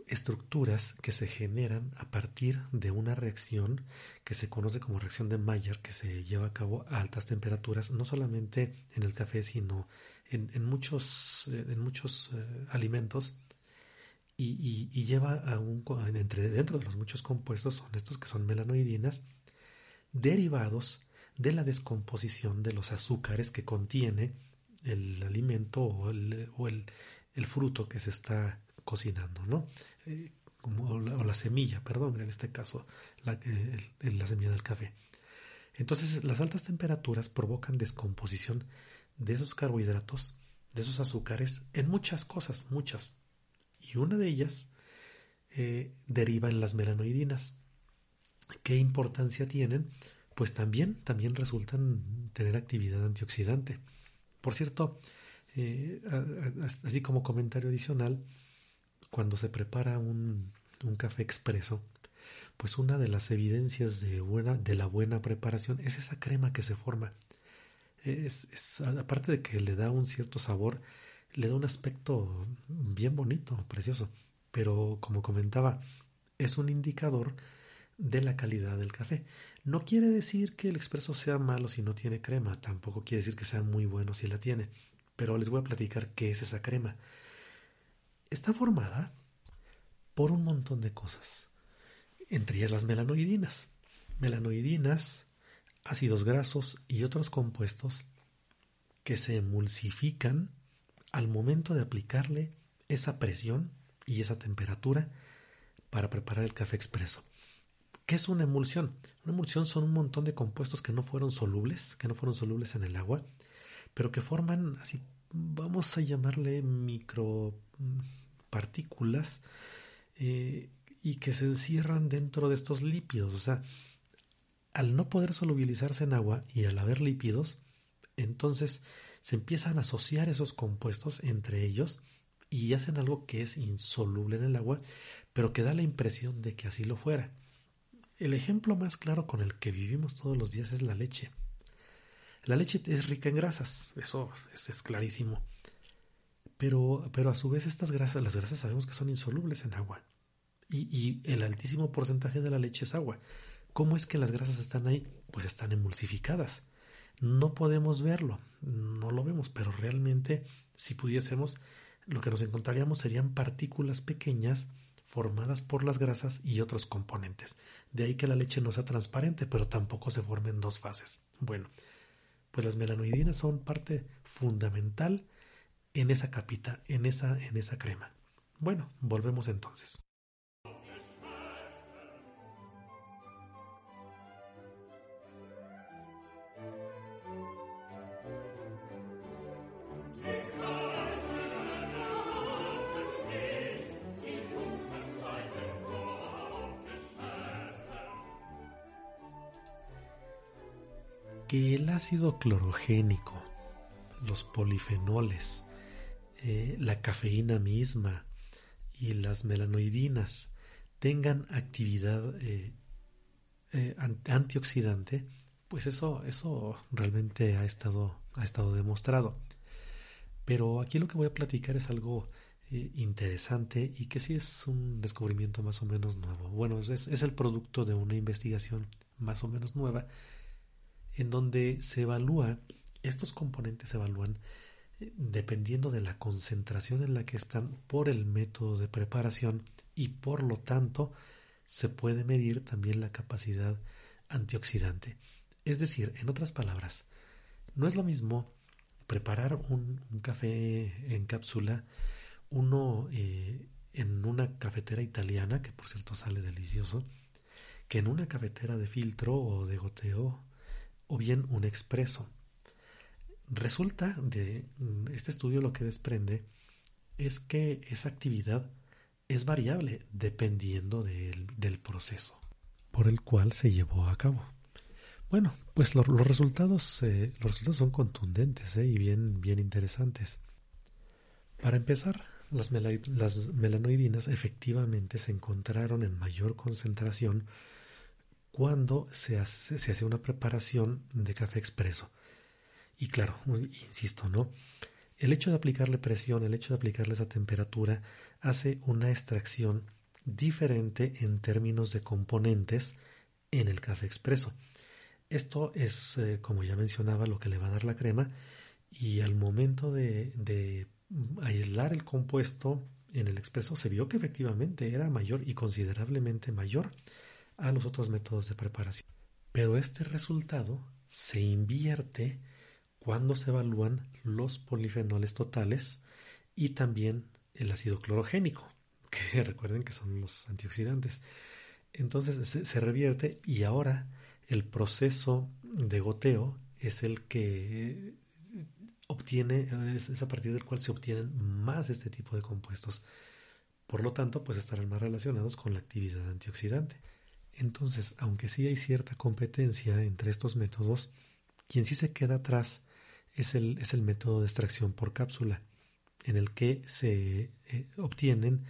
Speaker 2: estructuras que se generan a partir de una reacción que se conoce como reacción de Mayer, que se lleva a cabo a altas temperaturas, no solamente en el café, sino en, muchos, eh, en muchos eh, alimentos, y, lleva a un, entre, dentro de los muchos compuestos son estos que son melanoidinas, derivados de la descomposición de los azúcares que contiene el alimento o el, o el, el fruto que se está cocinando, ¿no? Eh, como, o, la, semilla, perdón, en este caso, la, eh, la semilla del café. Entonces, las altas temperaturas provocan descomposición de esos carbohidratos, de esos azúcares, en muchas cosas, muchas. Y una de ellas eh, deriva en las melanoidinas. ¿Qué importancia tienen? Pues también, también resultan tener actividad antioxidante. Por cierto, así como comentario adicional, cuando se prepara un, un café expreso, pues una de las evidencias de, buena, de la buena preparación es esa crema que se forma. Es, aparte de que le da un cierto sabor, le da un aspecto bien bonito, precioso. Pero como comentaba, es un indicador de la calidad del café. No quiere decir que el expreso sea malo si no tiene crema, tampoco quiere decir que sea muy bueno si la tiene. Pero les voy a platicar qué es esa crema está formada por un montón de cosas, entre ellas las melanoidinas. Melanoidinas, ácidos grasos y otros compuestos que se emulsifican al momento de aplicarle esa presión y esa temperatura para preparar el café expreso. ¿Qué es una emulsión? Una emulsión son un montón de compuestos que no fueron solubles, que no fueron solubles en el agua, pero que forman así vamos a llamarle micropartículas eh, y que se encierran dentro de estos lípidos. O sea, al no poder solubilizarse en agua y al haber lípidos, entonces se empiezan a asociar esos compuestos entre ellos y hacen algo que es insoluble en el agua, pero que da la impresión de que así lo fuera. El ejemplo más claro con el que vivimos todos los días es la leche. La leche es rica en grasas, eso es, clarísimo. Pero, pero a su vez estas grasas, las grasas sabemos que son insolubles en agua. Y, y el altísimo porcentaje de la leche es agua. ¿Cómo es que las grasas están ahí? Pues están emulsificadas. No podemos verlo, no lo vemos, pero realmente si pudiésemos, lo que nos encontraríamos serían partículas pequeñas formadas por las grasas y otros componentes. De ahí que la leche no sea transparente, pero tampoco se forme en dos fases. Bueno, pues las melanoidinas son parte fundamental en esa capita, en esa, en esa crema. Bueno, volvemos entonces. Ácido clorogénico, los polifenoles, eh, la cafeína misma y las melanoidinas tengan actividad eh, eh, antioxidante, pues eso, eso realmente ha estado, ha estado demostrado. Pero aquí lo que voy a platicar es algo interesante y que sí es un descubrimiento más o menos nuevo. Bueno, es, es el producto de una investigación más o menos nueva en donde se evalúa, estos componentes se evalúan eh, dependiendo de la concentración en la que están por el método de preparación y por lo tanto se puede medir también la capacidad antioxidante. Es decir, en otras palabras, no es lo mismo preparar un, café en cápsula, uno eh, en una cafetera italiana, que por cierto sale delicioso, que en una cafetera de filtro o de goteo, o bien un expreso. Resulta de este estudio lo que desprende es que esa actividad es variable dependiendo del, proceso por el cual se llevó a cabo. Bueno, pues los, resultados, eh, los resultados son contundentes eh, y bien, bien interesantes. Para empezar, las melanoidinas efectivamente se encontraron en mayor concentración cuando se hace, una preparación de café expreso. Y claro, insisto, ¿no? El hecho de aplicarle presión, el hecho de aplicarle esa temperatura, hace una extracción diferente en términos de componentes en el café expreso. Esto es, eh, como ya mencionaba, lo que le va a dar la crema y al momento de aislar el compuesto en el expreso se vio que efectivamente era mayor y considerablemente mayor a los otros métodos de preparación. Pero este resultado se invierte cuando se evalúan los polifenoles totales y también el ácido clorogénico, [laughs] que recuerden que son los antioxidantes. Entonces se, revierte y ahora el proceso de goteo es el que obtiene, es, a partir del cual se obtienen más este tipo de compuestos. Por lo tanto, pues estarán más relacionados con la actividad antioxidante. Entonces, aunque sí hay cierta competencia entre estos métodos, quien sí se queda atrás es el, es el método de extracción por cápsula, en el que se eh, obtienen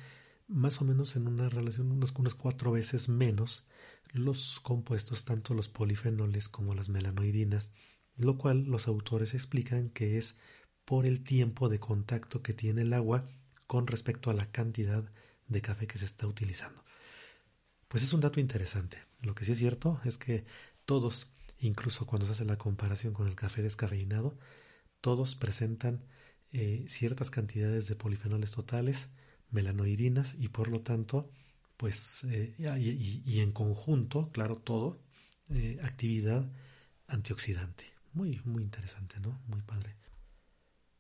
Speaker 2: más o menos en una relación unas, unas cuatro veces menos los compuestos, tanto los polifenoles como las melanoidinas, lo cual los autores explican que es por el tiempo de contacto que tiene el agua con respecto a la cantidad de café que se está utilizando. Pues es un dato interesante. Lo que sí es cierto es que todos incluso cuando se hace la comparación con el café descafeinado, todos presentan eh, ciertas cantidades de polifenoles totales, melanoidinas y por lo tanto, pues, eh, y, en conjunto, claro, todo, eh, actividad antioxidante. Muy, muy interesante, ¿no? Muy padre.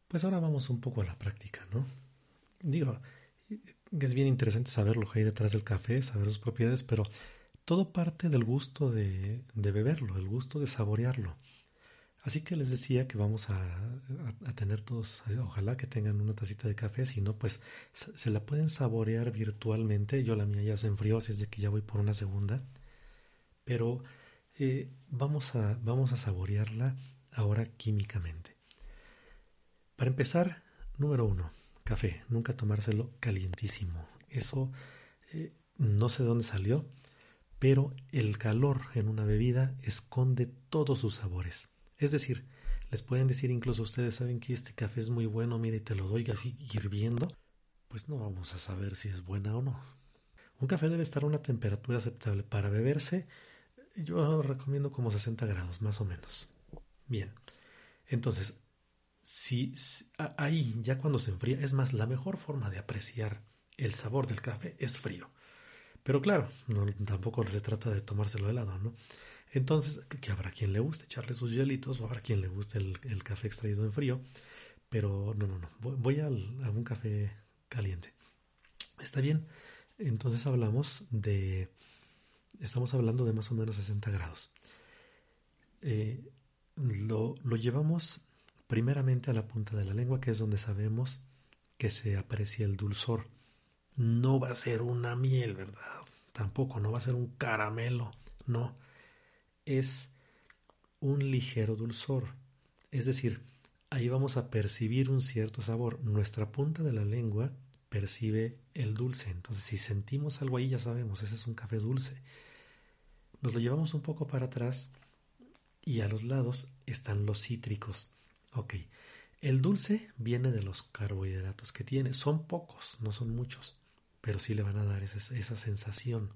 Speaker 2: Pues ahora vamos un poco a la práctica, ¿no? Digo, es bien interesante saber lo que hay detrás del café, saber sus propiedades, pero todo parte del gusto de, beberlo, el gusto de saborearlo. Así que les decía que vamos a, tener todos, ojalá que tengan una tacita de café, si no, pues se la pueden saborear virtualmente. Yo la mía ya se enfrió, así es de que ya voy por una segunda. Pero eh, vamos, a, vamos a saborearla ahora químicamente. Para empezar, número uno, café. Nunca tomárselo calientísimo. Eso eh, no sé dónde salió pero el calor en una bebida esconde todos sus sabores. Es decir, les pueden decir incluso ustedes saben que este café es muy bueno, mire, te lo doy así hirviendo, pues no vamos a saber si es buena o no. Un café debe estar a una temperatura aceptable para beberse. Yo recomiendo como 60 grados, más o menos. Bien. Entonces, si, ahí ya cuando se enfría, es más, la mejor forma de apreciar el sabor del café es frío. Pero claro, no, tampoco se trata de tomárselo helado, ¿no? Entonces, que habrá quien le guste echarle sus hielitos o habrá quien le guste el, café extraído en frío, pero no, no, no, voy, a un café caliente. Está bien, entonces hablamos de, estamos hablando de más o menos 60 grados. Eh, lo, lo llevamos primeramente a la punta de la lengua, que es donde sabemos que se aprecia el dulzor no va a ser una miel, ¿verdad? Tampoco, no va a ser un caramelo, no. Es un ligero dulzor. Es decir, ahí vamos a percibir un cierto sabor. Nuestra punta de la lengua percibe el dulce. Entonces, si sentimos algo ahí, ya sabemos, ese es un café dulce. Nos lo llevamos un poco para atrás y a los lados están los cítricos. Ok, el dulce viene de los carbohidratos que tiene. Son pocos, no son muchos pero sí le van a dar esa, sensación.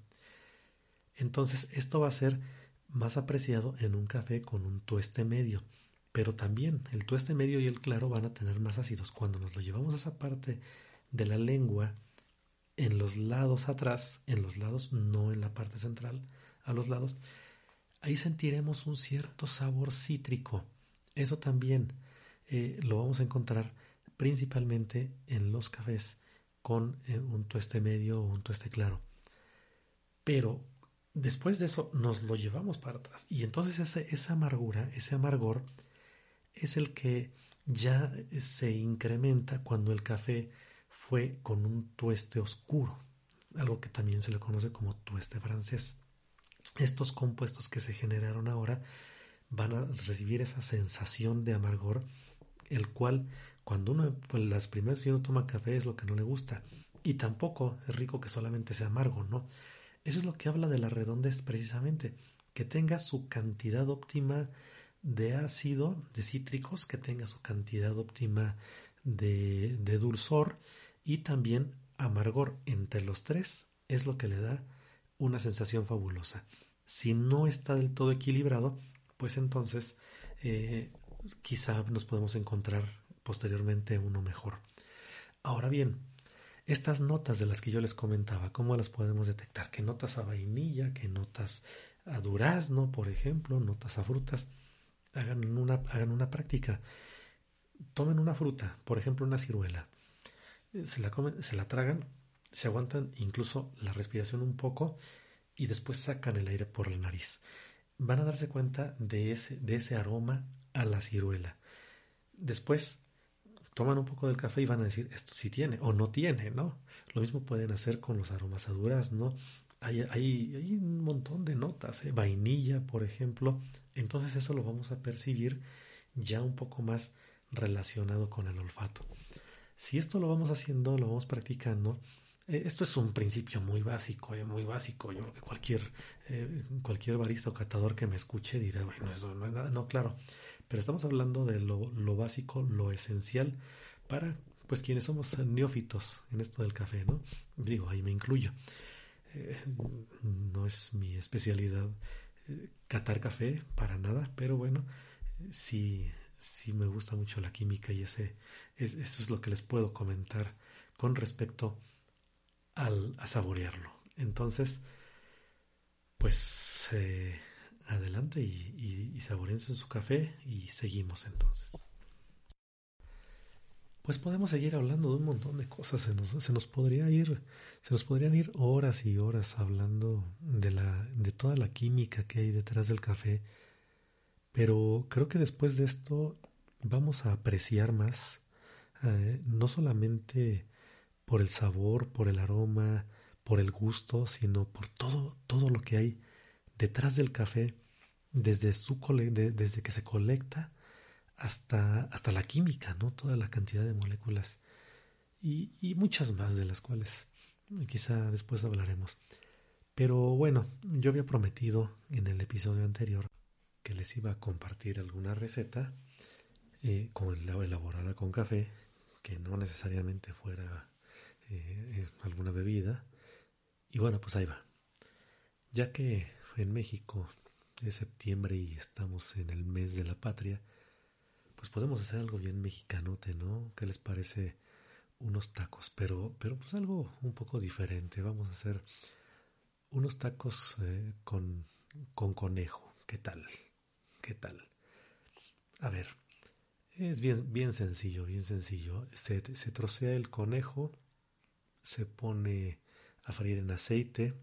Speaker 2: Entonces, esto va a ser más apreciado en un café con un tueste medio, pero también el tueste medio y el claro van a tener más ácidos. Cuando nos lo llevamos a esa parte de la lengua, en los lados atrás, en los lados, no en la parte central, a los lados, ahí sentiremos un cierto sabor cítrico. Eso también eh, lo vamos a encontrar principalmente en los cafés con eh, un tueste medio o un tueste claro. Pero después de eso nos lo llevamos para atrás. Y entonces esa amargura, ese amargor, es el que ya se incrementa cuando el café fue con un tueste oscuro, algo que también se le conoce como tueste francés. Estos compuestos que se generaron ahora van a recibir esa sensación de amargor, el cual cuando uno, pues las primeras que uno toma café es lo que no le gusta. Y tampoco es rico que solamente sea amargo, ¿no? Eso es lo que habla de la redondez precisamente, que tenga su cantidad óptima de ácido, de cítricos, que tenga su cantidad óptima de, de dulzor y también amargor entre los tres es lo que le da una sensación fabulosa. Si no está del todo equilibrado, pues entonces eh, quizá nos podemos encontrar posteriormente uno mejor. Ahora bien, estas notas de las que yo les comentaba, ¿cómo las podemos detectar? ¿Qué notas a vainilla? ¿Qué notas a durazno, por ejemplo? ¿Notas a frutas? Hagan una, hagan una práctica. Tomen una fruta, por ejemplo una ciruela. Se la, comen, se la tragan, se aguantan incluso la respiración un poco y después sacan el aire por la nariz. Van a darse cuenta de ese, de ese aroma a la ciruela. Después toman un poco del café y van a decir esto sí tiene o no tiene, ¿no? Lo mismo pueden hacer con los aromas a ¿no? Hay, hay, hay, un montón de notas, ¿eh? vainilla, por ejemplo. Entonces eso lo vamos a percibir ya un poco más relacionado con el olfato. Si esto lo vamos haciendo, lo vamos practicando, eh, esto es un principio muy básico, eh, muy básico. Yo creo que cualquier, cualquier barista o catador que me escuche dirá, bueno, eso no es nada. No, claro, pero estamos hablando de lo, básico, lo esencial para pues quienes somos neófitos en esto del café, ¿no? Digo, ahí me incluyo. Eh, no es mi especialidad eh, catar café para nada, pero bueno, sí, sí me gusta mucho la química y ese, eso es lo que les puedo comentar con respecto al, a saborearlo. Entonces, pues eh, adelante y, y, su café y seguimos entonces. Pues podemos seguir hablando de un montón de cosas, se nos, se nos podría ir, se nos podrían ir horas y horas hablando de la, de toda la química que hay detrás del café, pero creo que después de esto vamos a apreciar más, eh, no solamente por el sabor, por el aroma, por el gusto, sino por todo, todo lo que hay detrás del café, desde, su desde que se colecta hasta, hasta la química, ¿no? Toda la cantidad de moléculas y, y muchas más de las cuales quizá después hablaremos. Pero bueno, yo había prometido en el episodio anterior que les iba a compartir alguna receta eh, con elaborada con café, que no necesariamente fuera eh, alguna bebida. Y bueno, pues ahí va. Ya que en México es septiembre y estamos en el mes de la patria, pues podemos hacer algo bien mexicanote, ¿no? ¿Qué les parece unos tacos? Pero, pero pues algo un poco diferente. Vamos a hacer unos tacos eh, con, con conejo. ¿Qué tal? ¿Qué tal? A ver, es bien, bien sencillo, bien sencillo. Se, se trocea el conejo, se pone a freír en aceite,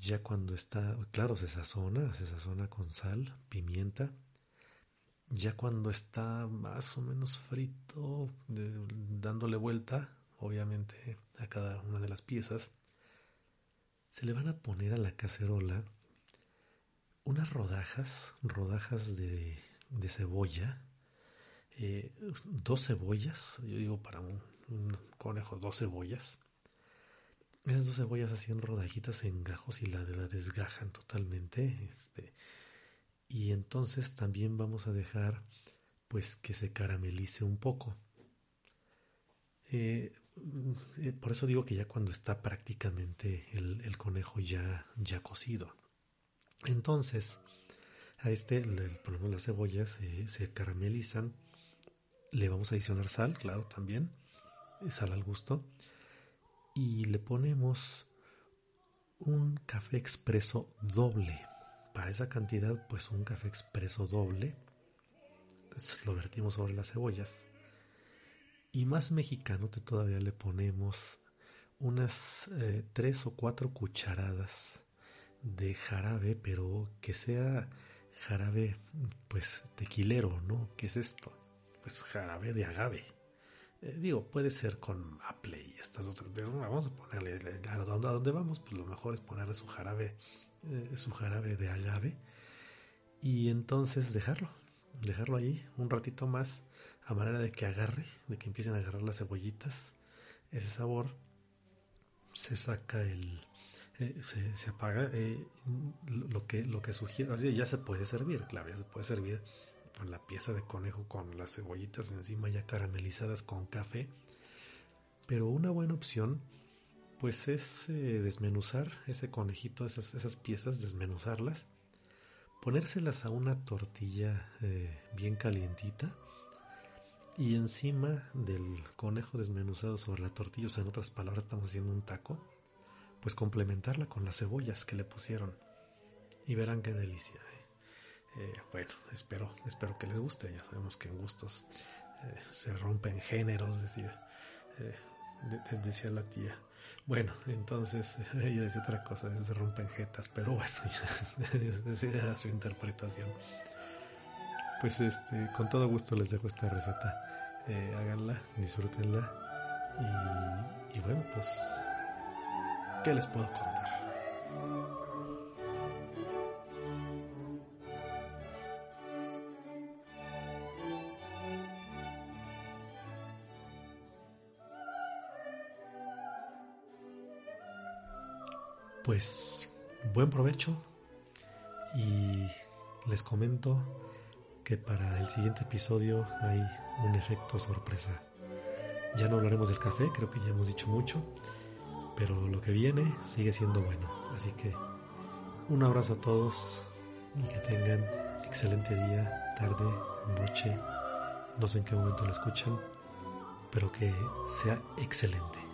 Speaker 2: ya cuando está, claro, se sazona, se sazona con sal, pimienta. Ya cuando está más o menos frito, dándole vuelta, obviamente, a cada una de las piezas, se le van a poner a la cacerola unas rodajas, rodajas de, de cebolla, eh, dos cebollas, yo digo para un, un conejo, dos cebollas, esas dos cebollas así rodajitas en gajos y la, la desgajan totalmente. Este, y entonces también vamos a dejar pues que se caramelice un poco. Eh, eh, por eso digo que ya cuando está prácticamente el, conejo ya, ya cocido. Entonces, a este, ponemos las cebollas, se caramelizan. Le vamos a adicionar sal, claro, también. Sal al gusto y le ponemos un café expreso doble. Para esa cantidad, pues un café expreso doble. Lo vertimos sobre las cebollas. Y más mexicano todavía le ponemos unas eh, tres o cuatro cucharadas de jarabe, pero que sea jarabe, pues tequilero, ¿no? ¿Qué es esto? Pues jarabe de agave. Eh, digo, puede ser con maple y estas otras, pero vamos a ponerle, a donde vamos, pues lo mejor es ponerle su jarabe, eh, su jarabe de agave y entonces dejarlo, dejarlo ahí un ratito más a manera de que agarre, de que empiecen a agarrar las cebollitas, ese sabor, se saca el, eh, se, apaga lo que lo que sugiere, ya se puede servir, claro, ya se puede servir con la pieza de conejo con las cebollitas encima ya caramelizadas con café. Pero una buena opción pues es eh, desmenuzar ese conejito, esas, esas, piezas, desmenuzarlas, ponérselas a una tortilla eh, bien calientita y encima del conejo desmenuzado sobre la tortilla, o sea, en otras palabras estamos haciendo un taco, pues complementarla con las cebollas que le pusieron y verán qué delicia. Eh, bueno, espero, espero que les guste. Ya sabemos que en gustos eh, se rompen géneros, decía, eh, decía la tía. Bueno, entonces [laughs] ella decía otra cosa, se rompen jetas, pero bueno, [laughs] esa era su interpretación. Pues este, con todo gusto les dejo esta receta. háganla, disfrútenla. Y, y bueno, pues, ¿qué les puedo contar? Pues buen provecho y les comento que para el siguiente episodio hay un efecto sorpresa. Ya no hablaremos del café, creo que ya hemos dicho mucho, pero lo que viene sigue siendo bueno. Así que un abrazo a todos y que tengan excelente día, tarde, noche, no sé en qué momento lo escuchan, pero que sea excelente.